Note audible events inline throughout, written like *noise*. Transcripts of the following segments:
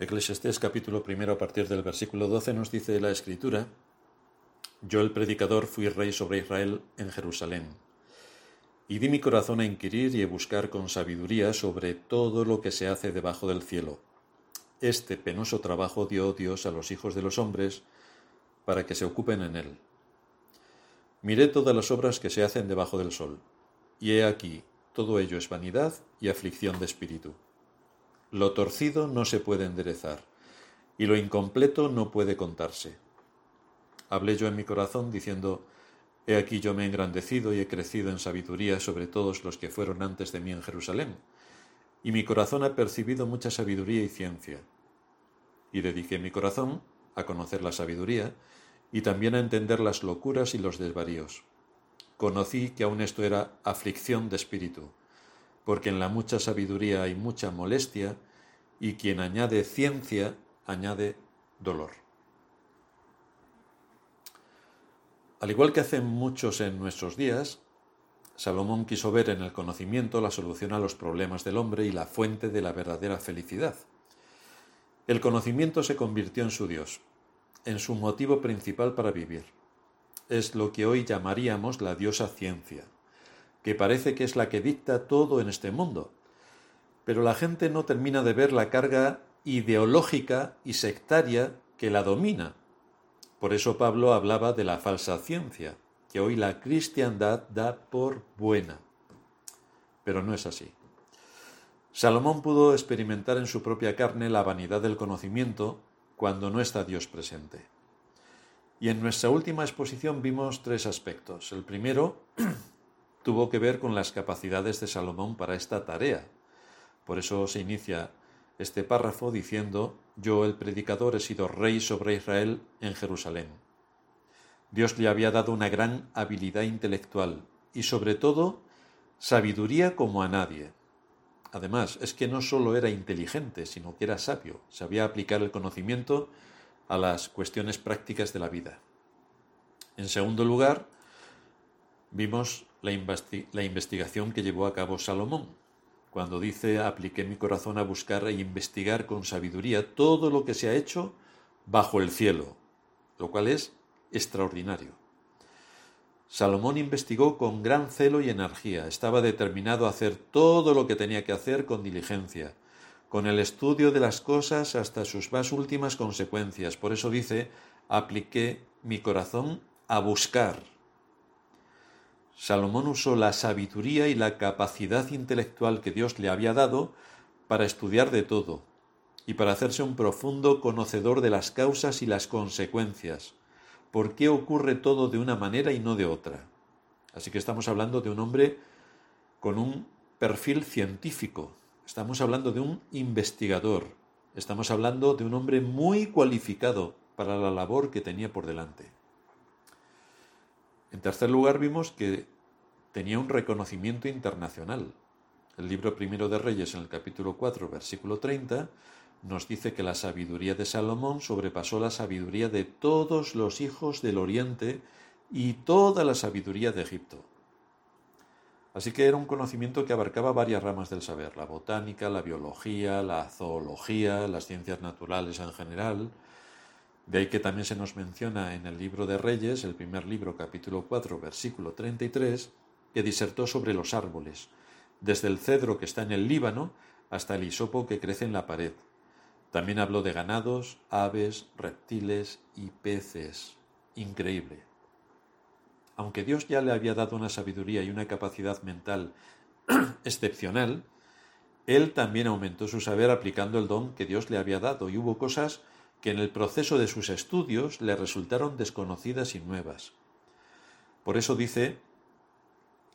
Eclesiastés capítulo primero a partir del versículo 12 nos dice la escritura, Yo el predicador fui rey sobre Israel en Jerusalén, y di mi corazón a inquirir y a buscar con sabiduría sobre todo lo que se hace debajo del cielo. Este penoso trabajo dio Dios a los hijos de los hombres para que se ocupen en él. Miré todas las obras que se hacen debajo del sol, y he aquí, todo ello es vanidad y aflicción de espíritu. Lo torcido no se puede enderezar, y lo incompleto no puede contarse. Hablé yo en mi corazón diciendo, He aquí yo me he engrandecido y he crecido en sabiduría sobre todos los que fueron antes de mí en Jerusalén, y mi corazón ha percibido mucha sabiduría y ciencia. Y dediqué mi corazón a conocer la sabiduría, y también a entender las locuras y los desvaríos. Conocí que aun esto era aflicción de espíritu, porque en la mucha sabiduría hay mucha molestia, y quien añade ciencia añade dolor. Al igual que hacen muchos en nuestros días, Salomón quiso ver en el conocimiento la solución a los problemas del hombre y la fuente de la verdadera felicidad. El conocimiento se convirtió en su Dios, en su motivo principal para vivir. Es lo que hoy llamaríamos la diosa ciencia que parece que es la que dicta todo en este mundo. Pero la gente no termina de ver la carga ideológica y sectaria que la domina. Por eso Pablo hablaba de la falsa ciencia, que hoy la cristiandad da por buena. Pero no es así. Salomón pudo experimentar en su propia carne la vanidad del conocimiento cuando no está Dios presente. Y en nuestra última exposición vimos tres aspectos. El primero, tuvo que ver con las capacidades de Salomón para esta tarea. Por eso se inicia este párrafo diciendo, yo el predicador he sido rey sobre Israel en Jerusalén. Dios le había dado una gran habilidad intelectual y sobre todo sabiduría como a nadie. Además, es que no solo era inteligente, sino que era sabio, sabía aplicar el conocimiento a las cuestiones prácticas de la vida. En segundo lugar, vimos la, investigación que llevó a cabo Salomón, cuando dice apliqué mi corazón a buscar e investigar con sabiduría todo lo que se ha hecho bajo el cielo, lo cual es extraordinario. Salomón investigó con gran celo y energía, estaba determinado a hacer todo lo que tenía que hacer con diligencia, con el estudio de las cosas hasta sus más últimas consecuencias. Por eso dice, apliqué mi corazón a buscar Salomón usó la sabiduría y la capacidad intelectual que Dios le había dado para estudiar de todo y para hacerse un profundo conocedor de las causas y las consecuencias. ¿Por qué ocurre todo de una manera y no de otra? Así que estamos hablando de un hombre con un perfil científico, estamos hablando de un investigador, estamos hablando de un hombre muy cualificado para la labor que tenía por delante. En tercer lugar, vimos que tenía un reconocimiento internacional. El libro primero de Reyes, en el capítulo 4, versículo 30, nos dice que la sabiduría de Salomón sobrepasó la sabiduría de todos los hijos del Oriente y toda la sabiduría de Egipto. Así que era un conocimiento que abarcaba varias ramas del saber, la botánica, la biología, la zoología, las ciencias naturales en general, de ahí que también se nos menciona en el libro de Reyes, el primer libro, capítulo 4, versículo 33, que disertó sobre los árboles, desde el cedro que está en el Líbano hasta el hisopo que crece en la pared. También habló de ganados, aves, reptiles y peces. Increíble. Aunque Dios ya le había dado una sabiduría y una capacidad mental *clears throat* excepcional, él también aumentó su saber aplicando el don que Dios le había dado y hubo cosas que en el proceso de sus estudios le resultaron desconocidas y nuevas. Por eso dice,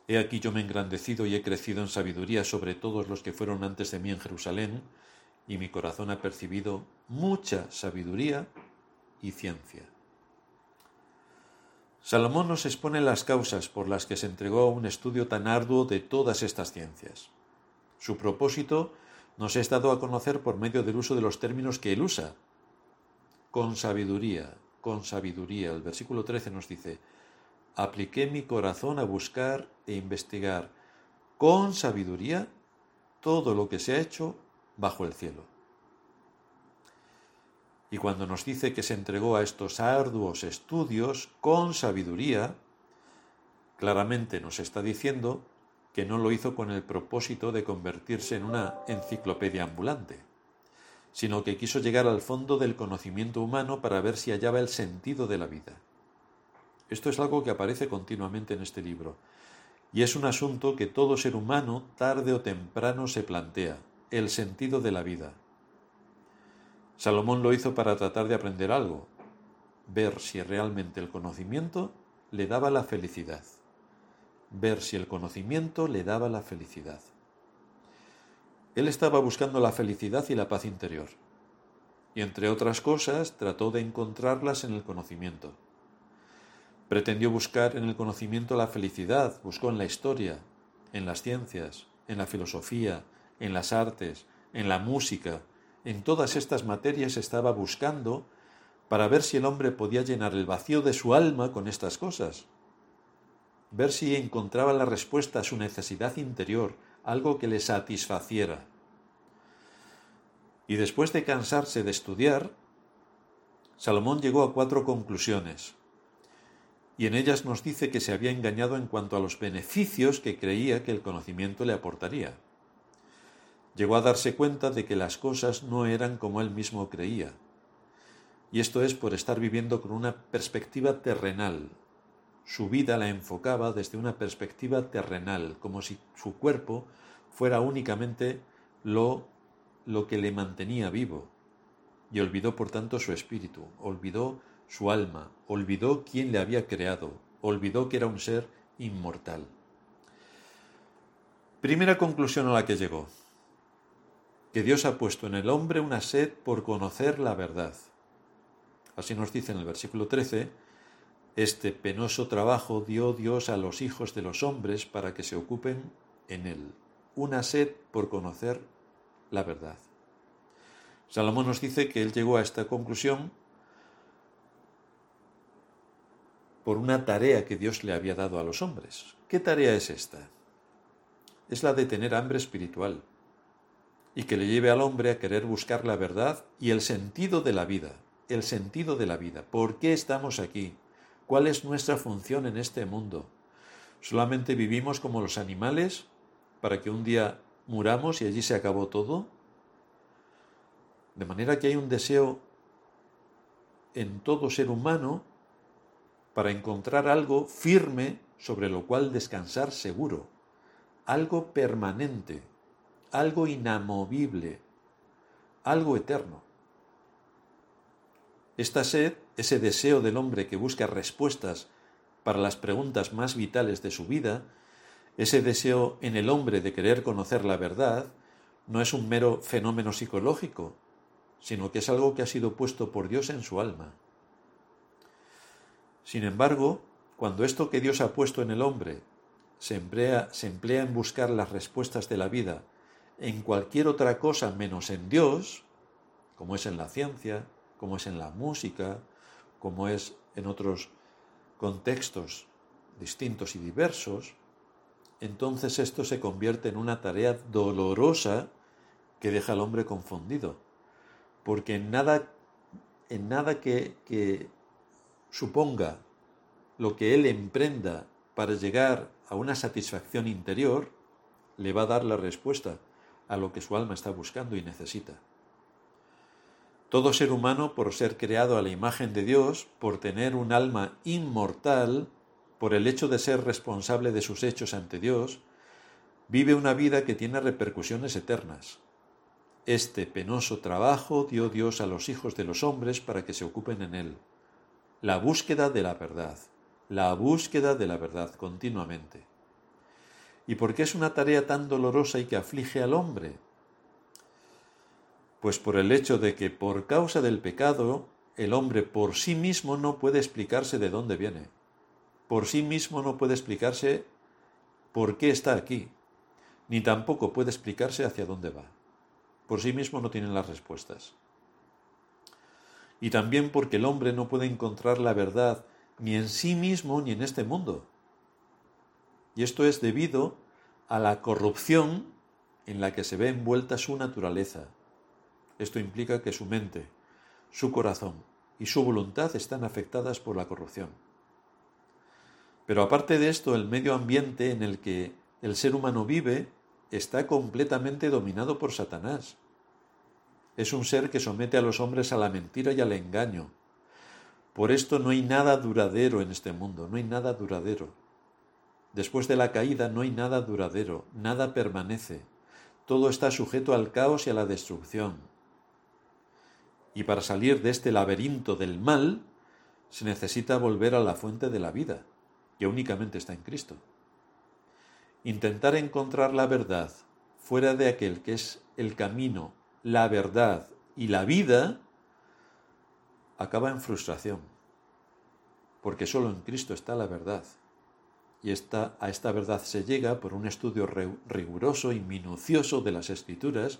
He aquí yo me he engrandecido y he crecido en sabiduría sobre todos los que fueron antes de mí en Jerusalén, y mi corazón ha percibido mucha sabiduría y ciencia. Salomón nos expone las causas por las que se entregó a un estudio tan arduo de todas estas ciencias. Su propósito nos es dado a conocer por medio del uso de los términos que él usa, con sabiduría, con sabiduría. El versículo 13 nos dice, apliqué mi corazón a buscar e investigar con sabiduría todo lo que se ha hecho bajo el cielo. Y cuando nos dice que se entregó a estos arduos estudios con sabiduría, claramente nos está diciendo que no lo hizo con el propósito de convertirse en una enciclopedia ambulante, sino que quiso llegar al fondo del conocimiento humano para ver si hallaba el sentido de la vida. Esto es algo que aparece continuamente en este libro, y es un asunto que todo ser humano tarde o temprano se plantea, el sentido de la vida. Salomón lo hizo para tratar de aprender algo, ver si realmente el conocimiento le daba la felicidad, ver si el conocimiento le daba la felicidad. Él estaba buscando la felicidad y la paz interior, y entre otras cosas trató de encontrarlas en el conocimiento. Pretendió buscar en el conocimiento la felicidad, buscó en la historia, en las ciencias, en la filosofía, en las artes, en la música, en todas estas materias estaba buscando para ver si el hombre podía llenar el vacío de su alma con estas cosas, ver si encontraba la respuesta a su necesidad interior, algo que le satisfaciera. Y después de cansarse de estudiar, Salomón llegó a cuatro conclusiones, y en ellas nos dice que se había engañado en cuanto a los beneficios que creía que el conocimiento le aportaría llegó a darse cuenta de que las cosas no eran como él mismo creía. Y esto es por estar viviendo con una perspectiva terrenal. Su vida la enfocaba desde una perspectiva terrenal, como si su cuerpo fuera únicamente lo, lo que le mantenía vivo. Y olvidó por tanto su espíritu, olvidó su alma, olvidó quién le había creado, olvidó que era un ser inmortal. Primera conclusión a la que llegó que Dios ha puesto en el hombre una sed por conocer la verdad. Así nos dice en el versículo 13, este penoso trabajo dio Dios a los hijos de los hombres para que se ocupen en él. Una sed por conocer la verdad. Salomón nos dice que él llegó a esta conclusión por una tarea que Dios le había dado a los hombres. ¿Qué tarea es esta? Es la de tener hambre espiritual y que le lleve al hombre a querer buscar la verdad y el sentido de la vida, el sentido de la vida. ¿Por qué estamos aquí? ¿Cuál es nuestra función en este mundo? ¿Solamente vivimos como los animales para que un día muramos y allí se acabó todo? De manera que hay un deseo en todo ser humano para encontrar algo firme sobre lo cual descansar seguro, algo permanente, algo inamovible, algo eterno. Esta sed, ese deseo del hombre que busca respuestas para las preguntas más vitales de su vida, ese deseo en el hombre de querer conocer la verdad, no es un mero fenómeno psicológico, sino que es algo que ha sido puesto por Dios en su alma. Sin embargo, cuando esto que Dios ha puesto en el hombre se emplea, se emplea en buscar las respuestas de la vida en cualquier otra cosa menos en Dios, como es en la ciencia, como es en la música, como es en otros contextos distintos y diversos, entonces esto se convierte en una tarea dolorosa que deja al hombre confundido. Porque en nada, en nada que, que suponga lo que él emprenda para llegar a una satisfacción interior, le va a dar la respuesta a lo que su alma está buscando y necesita. Todo ser humano, por ser creado a la imagen de Dios, por tener un alma inmortal, por el hecho de ser responsable de sus hechos ante Dios, vive una vida que tiene repercusiones eternas. Este penoso trabajo dio Dios a los hijos de los hombres para que se ocupen en él. La búsqueda de la verdad, la búsqueda de la verdad continuamente. ¿Y por qué es una tarea tan dolorosa y que aflige al hombre? Pues por el hecho de que por causa del pecado el hombre por sí mismo no puede explicarse de dónde viene. Por sí mismo no puede explicarse por qué está aquí, ni tampoco puede explicarse hacia dónde va. Por sí mismo no tiene las respuestas. Y también porque el hombre no puede encontrar la verdad ni en sí mismo ni en este mundo. Y esto es debido a la corrupción en la que se ve envuelta su naturaleza. Esto implica que su mente, su corazón y su voluntad están afectadas por la corrupción. Pero aparte de esto, el medio ambiente en el que el ser humano vive está completamente dominado por Satanás. Es un ser que somete a los hombres a la mentira y al engaño. Por esto no hay nada duradero en este mundo, no hay nada duradero. Después de la caída no hay nada duradero, nada permanece. Todo está sujeto al caos y a la destrucción. Y para salir de este laberinto del mal, se necesita volver a la fuente de la vida, que únicamente está en Cristo. Intentar encontrar la verdad fuera de aquel que es el camino, la verdad y la vida, acaba en frustración, porque solo en Cristo está la verdad. Y a esta verdad se llega por un estudio riguroso y minucioso de las escrituras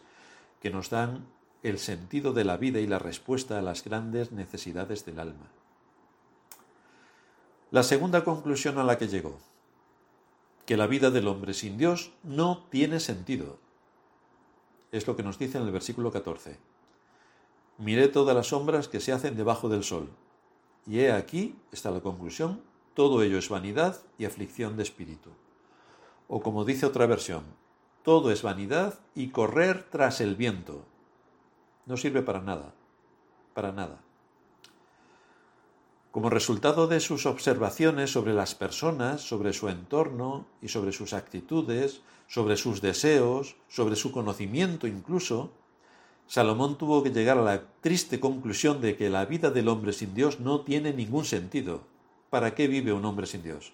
que nos dan el sentido de la vida y la respuesta a las grandes necesidades del alma. La segunda conclusión a la que llegó que la vida del hombre sin Dios no tiene sentido. Es lo que nos dice en el versículo 14. Miré todas las sombras que se hacen debajo del sol. Y he aquí, está la conclusión, todo ello es vanidad y aflicción de espíritu. O como dice otra versión, todo es vanidad y correr tras el viento. No sirve para nada, para nada. Como resultado de sus observaciones sobre las personas, sobre su entorno y sobre sus actitudes, sobre sus deseos, sobre su conocimiento incluso, Salomón tuvo que llegar a la triste conclusión de que la vida del hombre sin Dios no tiene ningún sentido. ¿Para qué vive un hombre sin Dios?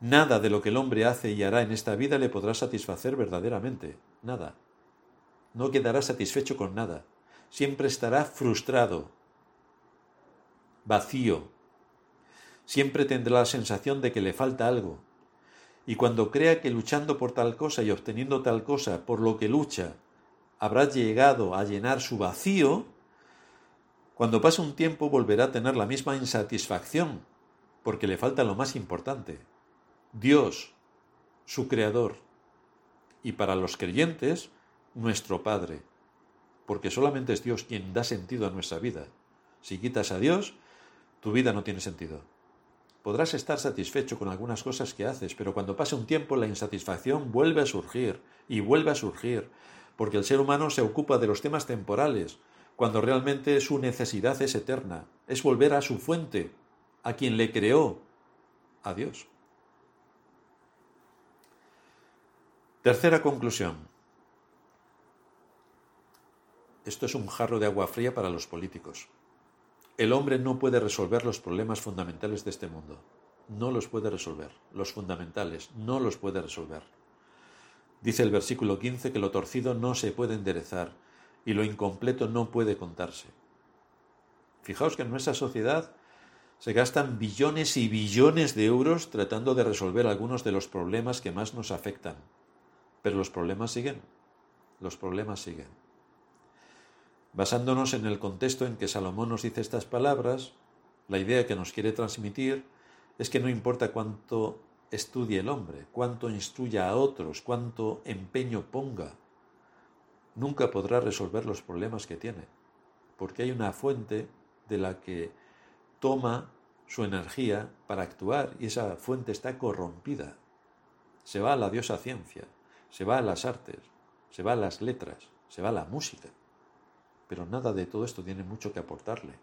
Nada de lo que el hombre hace y hará en esta vida le podrá satisfacer verdaderamente. Nada. No quedará satisfecho con nada. Siempre estará frustrado, vacío. Siempre tendrá la sensación de que le falta algo. Y cuando crea que luchando por tal cosa y obteniendo tal cosa por lo que lucha habrá llegado a llenar su vacío, cuando pase un tiempo volverá a tener la misma insatisfacción, porque le falta lo más importante, Dios, su Creador, y para los creyentes, nuestro Padre, porque solamente es Dios quien da sentido a nuestra vida. Si quitas a Dios, tu vida no tiene sentido. Podrás estar satisfecho con algunas cosas que haces, pero cuando pase un tiempo la insatisfacción vuelve a surgir y vuelve a surgir, porque el ser humano se ocupa de los temas temporales, cuando realmente su necesidad es eterna, es volver a su fuente, a quien le creó, a Dios. Tercera conclusión. Esto es un jarro de agua fría para los políticos. El hombre no puede resolver los problemas fundamentales de este mundo. No los puede resolver. Los fundamentales no los puede resolver. Dice el versículo 15 que lo torcido no se puede enderezar y lo incompleto no puede contarse. Fijaos que en nuestra sociedad se gastan billones y billones de euros tratando de resolver algunos de los problemas que más nos afectan. Pero los problemas siguen. Los problemas siguen. Basándonos en el contexto en que Salomón nos dice estas palabras, la idea que nos quiere transmitir es que no importa cuánto estudie el hombre, cuánto instruya a otros, cuánto empeño ponga, nunca podrá resolver los problemas que tiene, porque hay una fuente de la que toma su energía para actuar y esa fuente está corrompida. Se va a la diosa ciencia, se va a las artes, se va a las letras, se va a la música pero nada de todo esto tiene mucho que aportarle.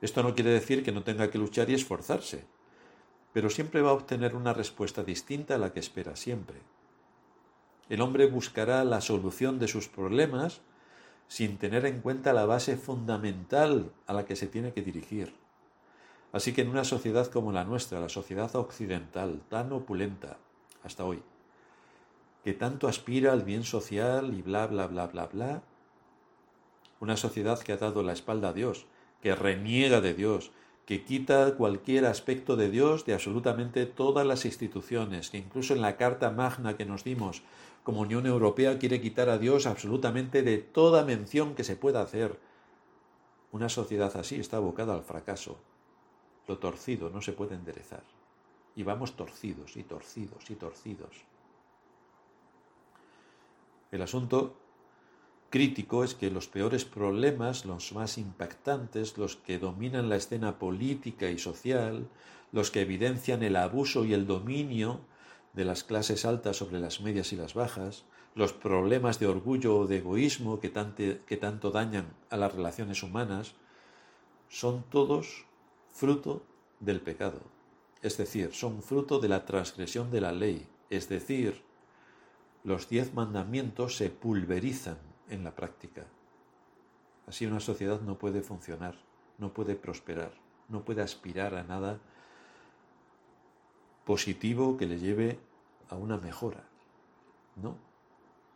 Esto no quiere decir que no tenga que luchar y esforzarse, pero siempre va a obtener una respuesta distinta a la que espera siempre. El hombre buscará la solución de sus problemas sin tener en cuenta la base fundamental a la que se tiene que dirigir. Así que en una sociedad como la nuestra, la sociedad occidental, tan opulenta hasta hoy, que tanto aspira al bien social y bla, bla, bla, bla, bla, una sociedad que ha dado la espalda a Dios, que reniega de Dios, que quita cualquier aspecto de Dios de absolutamente todas las instituciones, que incluso en la Carta Magna que nos dimos como Unión Europea quiere quitar a Dios absolutamente de toda mención que se pueda hacer. Una sociedad así está abocada al fracaso. Lo torcido no se puede enderezar. Y vamos torcidos y torcidos y torcidos. El asunto crítico es que los peores problemas, los más impactantes, los que dominan la escena política y social, los que evidencian el abuso y el dominio de las clases altas sobre las medias y las bajas, los problemas de orgullo o de egoísmo que, que tanto dañan a las relaciones humanas, son todos fruto del pecado, es decir, son fruto de la transgresión de la ley, es decir, los diez mandamientos se pulverizan en la práctica. Así una sociedad no puede funcionar, no puede prosperar, no puede aspirar a nada positivo que le lleve a una mejora. No.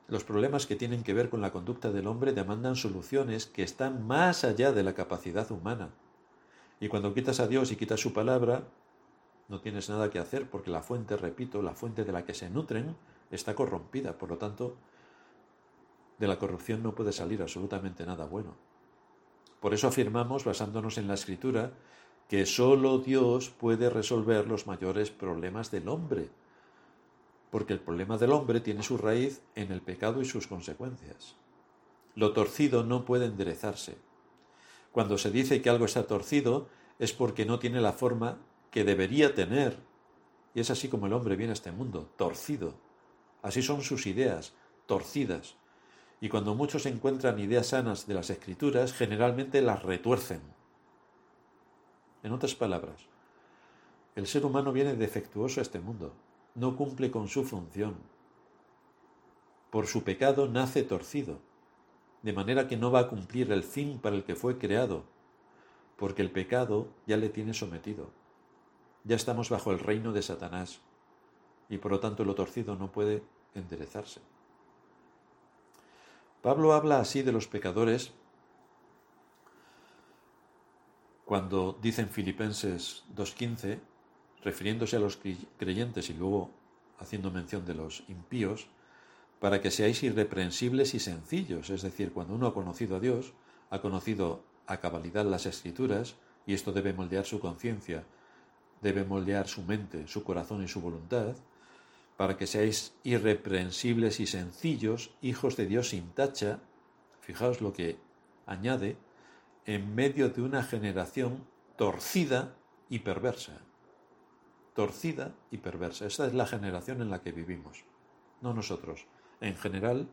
Los problemas que tienen que ver con la conducta del hombre demandan soluciones que están más allá de la capacidad humana. Y cuando quitas a Dios y quitas su palabra, no tienes nada que hacer porque la fuente, repito, la fuente de la que se nutren está corrompida. Por lo tanto, de la corrupción no puede salir absolutamente nada bueno. Por eso afirmamos, basándonos en la escritura, que sólo Dios puede resolver los mayores problemas del hombre, porque el problema del hombre tiene su raíz en el pecado y sus consecuencias. Lo torcido no puede enderezarse. Cuando se dice que algo está torcido es porque no tiene la forma que debería tener. Y es así como el hombre viene a este mundo, torcido. Así son sus ideas, torcidas y cuando muchos encuentran ideas sanas de las escrituras, generalmente las retuercen. En otras palabras, el ser humano viene defectuoso a este mundo, no cumple con su función. Por su pecado nace torcido, de manera que no va a cumplir el fin para el que fue creado, porque el pecado ya le tiene sometido. Ya estamos bajo el reino de Satanás, y por lo tanto lo torcido no puede enderezarse. Pablo habla así de los pecadores cuando dice en Filipenses 2.15, refiriéndose a los creyentes y luego haciendo mención de los impíos, para que seáis irreprensibles y sencillos, es decir, cuando uno ha conocido a Dios, ha conocido a cabalidad las escrituras, y esto debe moldear su conciencia, debe moldear su mente, su corazón y su voluntad, para que seáis irreprensibles y sencillos, hijos de Dios sin tacha, fijaos lo que añade, en medio de una generación torcida y perversa. Torcida y perversa. Esta es la generación en la que vivimos, no nosotros. En general,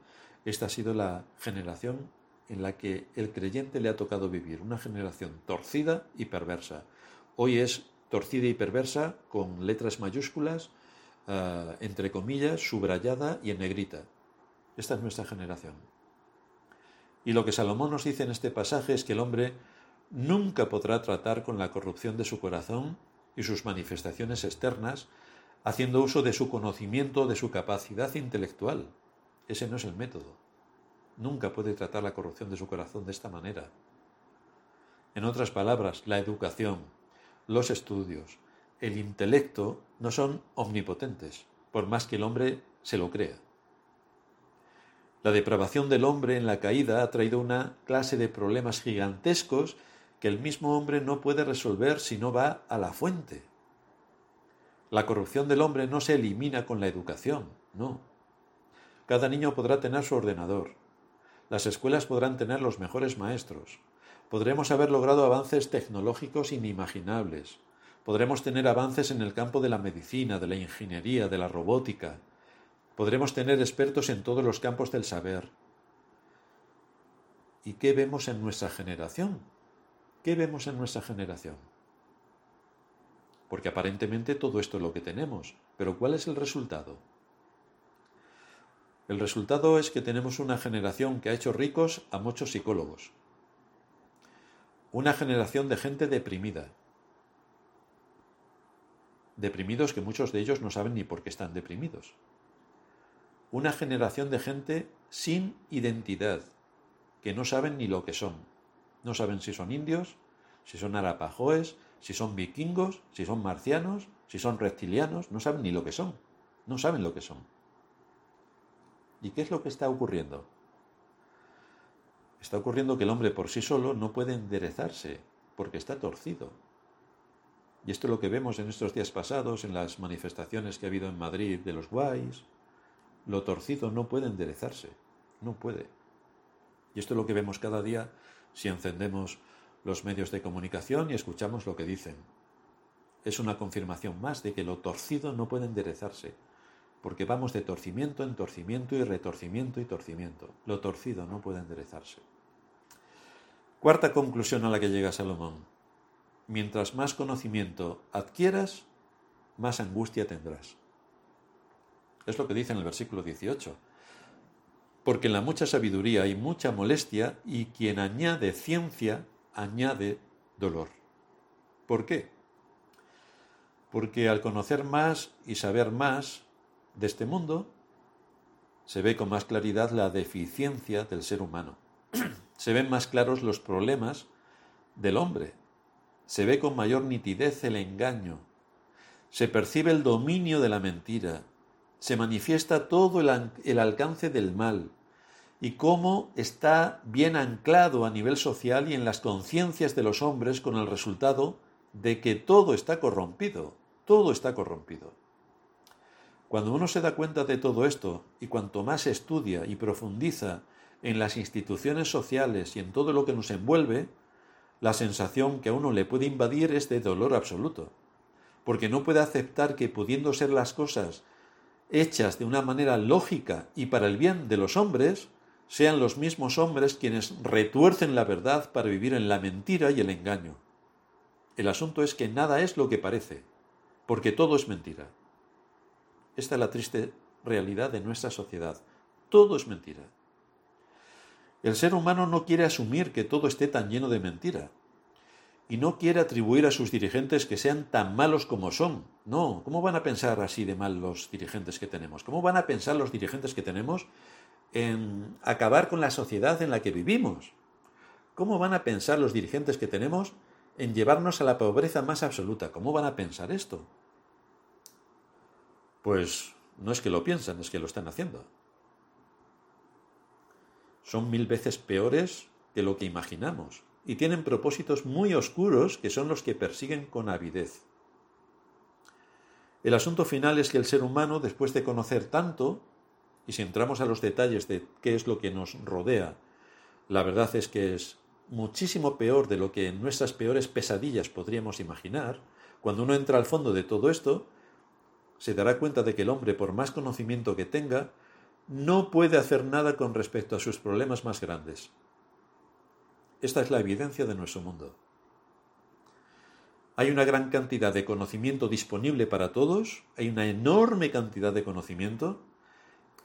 esta ha sido la generación en la que el creyente le ha tocado vivir, una generación torcida y perversa. Hoy es torcida y perversa con letras mayúsculas, eh, entre comillas, subrayada y en negrita. Esta es nuestra generación. Y lo que Salomón nos dice en este pasaje es que el hombre nunca podrá tratar con la corrupción de su corazón y sus manifestaciones externas haciendo uso de su conocimiento, de su capacidad intelectual. Ese no es el método. Nunca puede tratar la corrupción de su corazón de esta manera. En otras palabras, la educación, los estudios, el intelecto no son omnipotentes, por más que el hombre se lo crea. La depravación del hombre en la caída ha traído una clase de problemas gigantescos que el mismo hombre no puede resolver si no va a la fuente. La corrupción del hombre no se elimina con la educación, no. Cada niño podrá tener su ordenador. Las escuelas podrán tener los mejores maestros. Podremos haber logrado avances tecnológicos inimaginables. Podremos tener avances en el campo de la medicina, de la ingeniería, de la robótica. Podremos tener expertos en todos los campos del saber. ¿Y qué vemos en nuestra generación? ¿Qué vemos en nuestra generación? Porque aparentemente todo esto es lo que tenemos, pero ¿cuál es el resultado? El resultado es que tenemos una generación que ha hecho ricos a muchos psicólogos. Una generación de gente deprimida, deprimidos que muchos de ellos no saben ni por qué están deprimidos. Una generación de gente sin identidad, que no saben ni lo que son. No saben si son indios, si son arapajoes, si son vikingos, si son marcianos, si son reptilianos, no saben ni lo que son. No saben lo que son. ¿Y qué es lo que está ocurriendo? Está ocurriendo que el hombre por sí solo no puede enderezarse, porque está torcido, y esto es lo que vemos en estos días pasados, en las manifestaciones que ha habido en Madrid de los guays. Lo torcido no puede enderezarse, no puede. Y esto es lo que vemos cada día si encendemos los medios de comunicación y escuchamos lo que dicen. Es una confirmación más de que lo torcido no puede enderezarse, porque vamos de torcimiento en torcimiento y retorcimiento y torcimiento. Lo torcido no puede enderezarse. Cuarta conclusión a la que llega Salomón. Mientras más conocimiento adquieras, más angustia tendrás. Es lo que dice en el versículo 18. Porque en la mucha sabiduría hay mucha molestia y quien añade ciencia añade dolor. ¿Por qué? Porque al conocer más y saber más de este mundo, se ve con más claridad la deficiencia del ser humano. *clears throat* se ven más claros los problemas del hombre. Se ve con mayor nitidez el engaño. Se percibe el dominio de la mentira. Se manifiesta todo el, alcance del mal y cómo está bien anclado a nivel social y en las conciencias de los hombres con el resultado de que todo está corrompido, todo está corrompido. Cuando uno se da cuenta de todo esto y cuanto más estudia y profundiza en las instituciones sociales y en todo lo que nos envuelve, la sensación que a uno le puede invadir es de dolor absoluto, porque no puede aceptar que pudiendo ser las cosas hechas de una manera lógica y para el bien de los hombres, sean los mismos hombres quienes retuercen la verdad para vivir en la mentira y el engaño. El asunto es que nada es lo que parece, porque todo es mentira. Esta es la triste realidad de nuestra sociedad. Todo es mentira. El ser humano no quiere asumir que todo esté tan lleno de mentira. Y no quiere atribuir a sus dirigentes que sean tan malos como son. No, ¿cómo van a pensar así de mal los dirigentes que tenemos? ¿Cómo van a pensar los dirigentes que tenemos en acabar con la sociedad en la que vivimos. ¿Cómo van a pensar los dirigentes que tenemos en llevarnos a la pobreza más absoluta? ¿Cómo van a pensar esto? Pues no es que lo piensan, es que lo están haciendo. Son mil veces peores que lo que imaginamos y tienen propósitos muy oscuros que son los que persiguen con avidez. El asunto final es que el ser humano, después de conocer tanto, y si entramos a los detalles de qué es lo que nos rodea, la verdad es que es muchísimo peor de lo que en nuestras peores pesadillas podríamos imaginar. Cuando uno entra al fondo de todo esto, se dará cuenta de que el hombre, por más conocimiento que tenga, no puede hacer nada con respecto a sus problemas más grandes. Esta es la evidencia de nuestro mundo. Hay una gran cantidad de conocimiento disponible para todos, hay una enorme cantidad de conocimiento,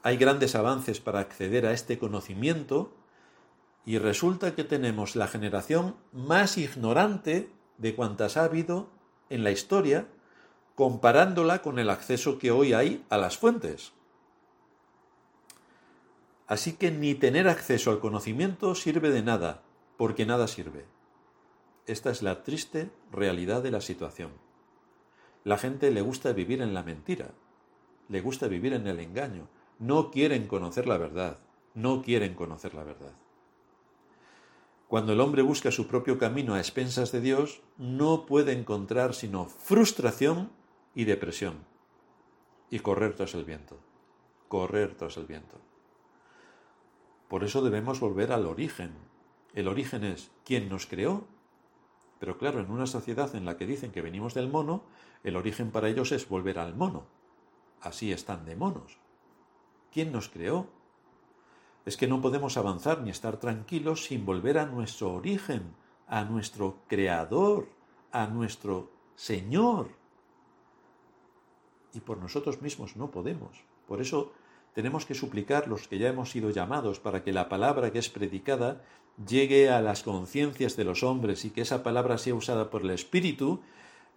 hay grandes avances para acceder a este conocimiento y resulta que tenemos la generación más ignorante de cuantas ha habido en la historia, comparándola con el acceso que hoy hay a las fuentes. Así que ni tener acceso al conocimiento sirve de nada, porque nada sirve. Esta es la triste realidad de la situación. La gente le gusta vivir en la mentira, le gusta vivir en el engaño, no quieren conocer la verdad, no quieren conocer la verdad. Cuando el hombre busca su propio camino a expensas de Dios, no puede encontrar sino frustración y depresión. Y correr tras el viento. Correr tras el viento. Por eso debemos volver al origen. El origen es quién nos creó. Pero claro, en una sociedad en la que dicen que venimos del mono, el origen para ellos es volver al mono. Así están de monos. ¿Quién nos creó? Es que no podemos avanzar ni estar tranquilos sin volver a nuestro origen, a nuestro Creador, a nuestro Señor. Y por nosotros mismos no podemos. Por eso tenemos que suplicar los que ya hemos sido llamados para que la palabra que es predicada llegue a las conciencias de los hombres y que esa palabra sea usada por el Espíritu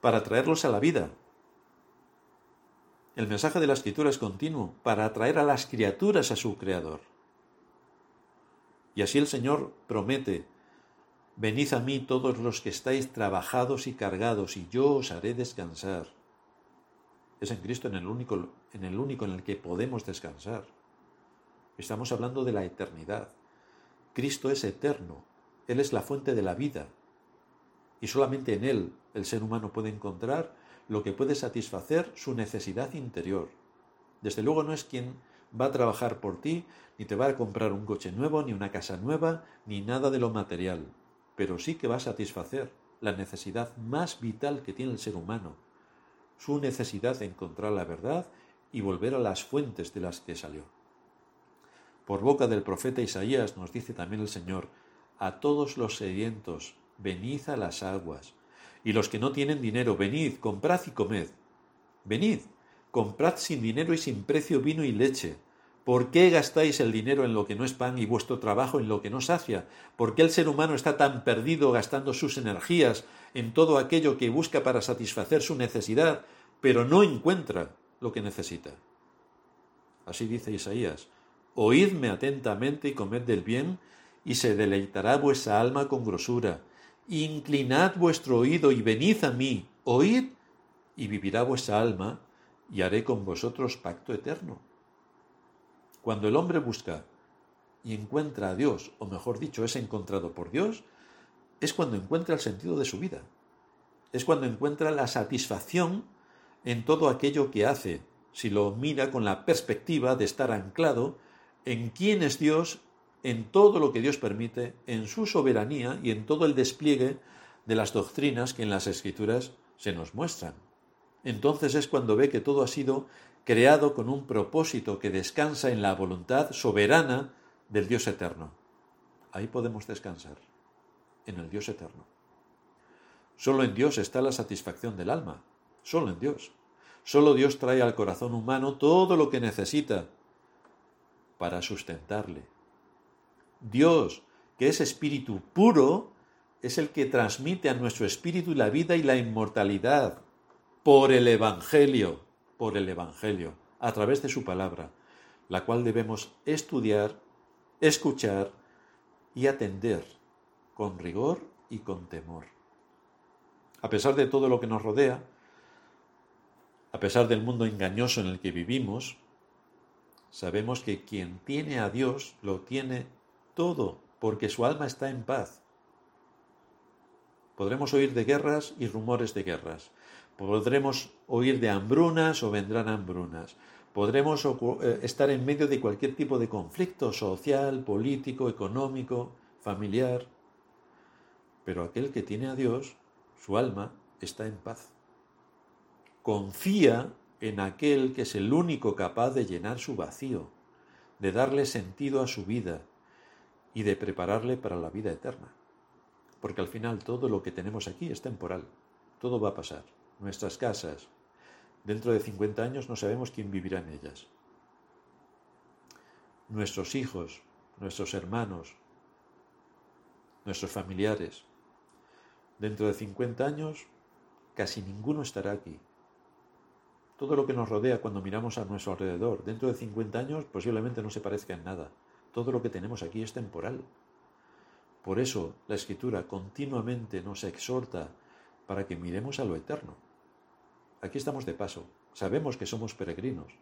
para traerlos a la vida, el mensaje de la escritura es continuo para atraer a las criaturas a su Creador. Y así el Señor promete, venid a mí todos los que estáis trabajados y cargados, y yo os haré descansar. Es en Cristo en el único en el, único en el que podemos descansar. Estamos hablando de la eternidad. Cristo es eterno, Él es la fuente de la vida, y solamente en Él el ser humano puede encontrar lo que puede satisfacer su necesidad interior. Desde luego no es quien va a trabajar por ti, ni te va a comprar un coche nuevo, ni una casa nueva, ni nada de lo material, pero sí que va a satisfacer la necesidad más vital que tiene el ser humano, su necesidad de encontrar la verdad y volver a las fuentes de las que salió. Por boca del profeta Isaías nos dice también el Señor, a todos los sedientos, venid a las aguas, y los que no tienen dinero, venid, comprad y comed. Venid, comprad sin dinero y sin precio vino y leche. ¿Por qué gastáis el dinero en lo que no es pan y vuestro trabajo en lo que no sacia? ¿Por qué el ser humano está tan perdido gastando sus energías en todo aquello que busca para satisfacer su necesidad, pero no encuentra lo que necesita? Así dice Isaías, Oídme atentamente y comed del bien, y se deleitará vuestra alma con grosura. Inclinad vuestro oído y venid a mí, oíd, y vivirá vuestra alma, y haré con vosotros pacto eterno. Cuando el hombre busca y encuentra a Dios, o mejor dicho, es encontrado por Dios, es cuando encuentra el sentido de su vida. Es cuando encuentra la satisfacción en todo aquello que hace, si lo mira con la perspectiva de estar anclado en quién es Dios, en todo lo que Dios permite, en su soberanía y en todo el despliegue de las doctrinas que en las Escrituras se nos muestran. Entonces es cuando ve que todo ha sido creado con un propósito que descansa en la voluntad soberana del Dios eterno. Ahí podemos descansar, en el Dios eterno. Solo en Dios está la satisfacción del alma, solo en Dios. Solo Dios trae al corazón humano todo lo que necesita para sustentarle. Dios, que es espíritu puro, es el que transmite a nuestro espíritu la vida y la inmortalidad por el Evangelio, por el Evangelio, a través de su palabra, la cual debemos estudiar, escuchar y atender con rigor y con temor. A pesar de todo lo que nos rodea, a pesar del mundo engañoso en el que vivimos, sabemos que quien tiene a Dios lo tiene todo, porque su alma está en paz. Podremos oír de guerras y rumores de guerras. Podremos oír de hambrunas o vendrán hambrunas. Podremos eh, estar en medio de cualquier tipo de conflicto social, político, económico, familiar. Pero aquel que tiene a Dios, su alma está en paz. Confía en aquel que es el único capaz de llenar su vacío, de darle sentido a su vida y de prepararle para la vida eterna. Porque al final todo lo que tenemos aquí es temporal, todo va a pasar. Nuestras casas, dentro de 50 años no sabemos quién vivirá en ellas. Nuestros hijos, nuestros hermanos, nuestros familiares. Dentro de 50 años casi ninguno estará aquí todo lo que nos rodea cuando miramos a nuestro alrededor, dentro de 50 años posiblemente no se parezca en nada. Todo lo que tenemos aquí es temporal. Por eso la escritura continuamente nos exhorta para que miremos a lo eterno. Aquí estamos de paso, sabemos que somos peregrinos,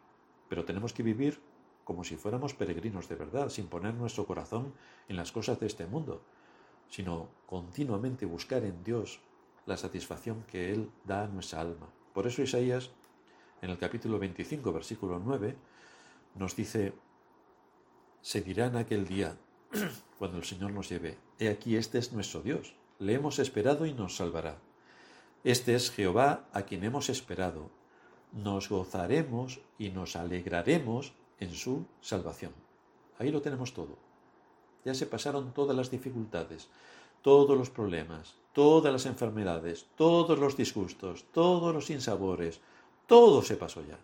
pero tenemos que vivir como si fuéramos peregrinos de verdad, sin poner nuestro corazón en las cosas de este mundo, sino continuamente buscar en Dios la satisfacción que Él da a nuestra alma. Por eso Isaías en el capítulo 25, versículo 9, nos dice, se dirá en aquel día, *clears throat* cuando el Señor nos lleve, he aquí este es nuestro Dios, le hemos esperado y nos salvará. Este es Jehová a quien hemos esperado, nos gozaremos y nos alegraremos en su salvación. Ahí lo tenemos todo. Ya se pasaron todas las dificultades, todos los problemas, todas las enfermedades, todos los disgustos, todos los insabores, todo se pasó ya.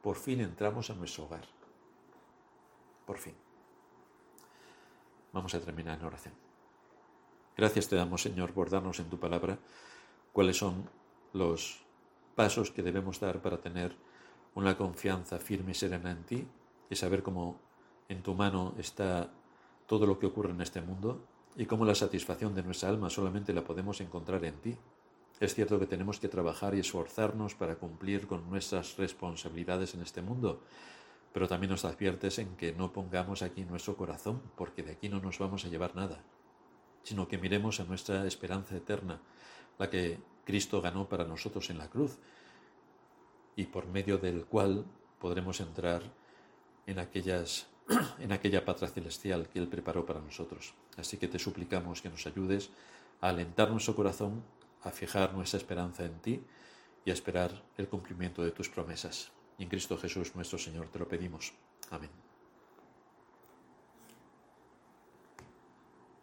Por fin entramos a nuestro hogar. Por fin. Vamos a terminar en oración. Gracias te damos, Señor, por darnos en tu palabra cuáles son los pasos que debemos dar para tener una confianza firme y serena en ti y saber cómo en tu mano está todo lo que ocurre en este mundo y cómo la satisfacción de nuestra alma solamente la podemos encontrar en ti. Es cierto que tenemos que trabajar y esforzarnos para cumplir con nuestras responsabilidades en este mundo, pero también nos adviertes en que no pongamos aquí nuestro corazón, porque de aquí no nos vamos a llevar nada, sino que miremos a nuestra esperanza eterna, la que Cristo ganó para nosotros en la cruz, y por medio del cual podremos entrar en, aquellas, *clears throat* en aquella patria celestial que Él preparó para nosotros. Así que te suplicamos que nos ayudes a alentar nuestro corazón, a fijar nuestra esperanza en ti y a esperar el cumplimiento de tus promesas. Y en Cristo Jesús nuestro Señor te lo pedimos. Amén.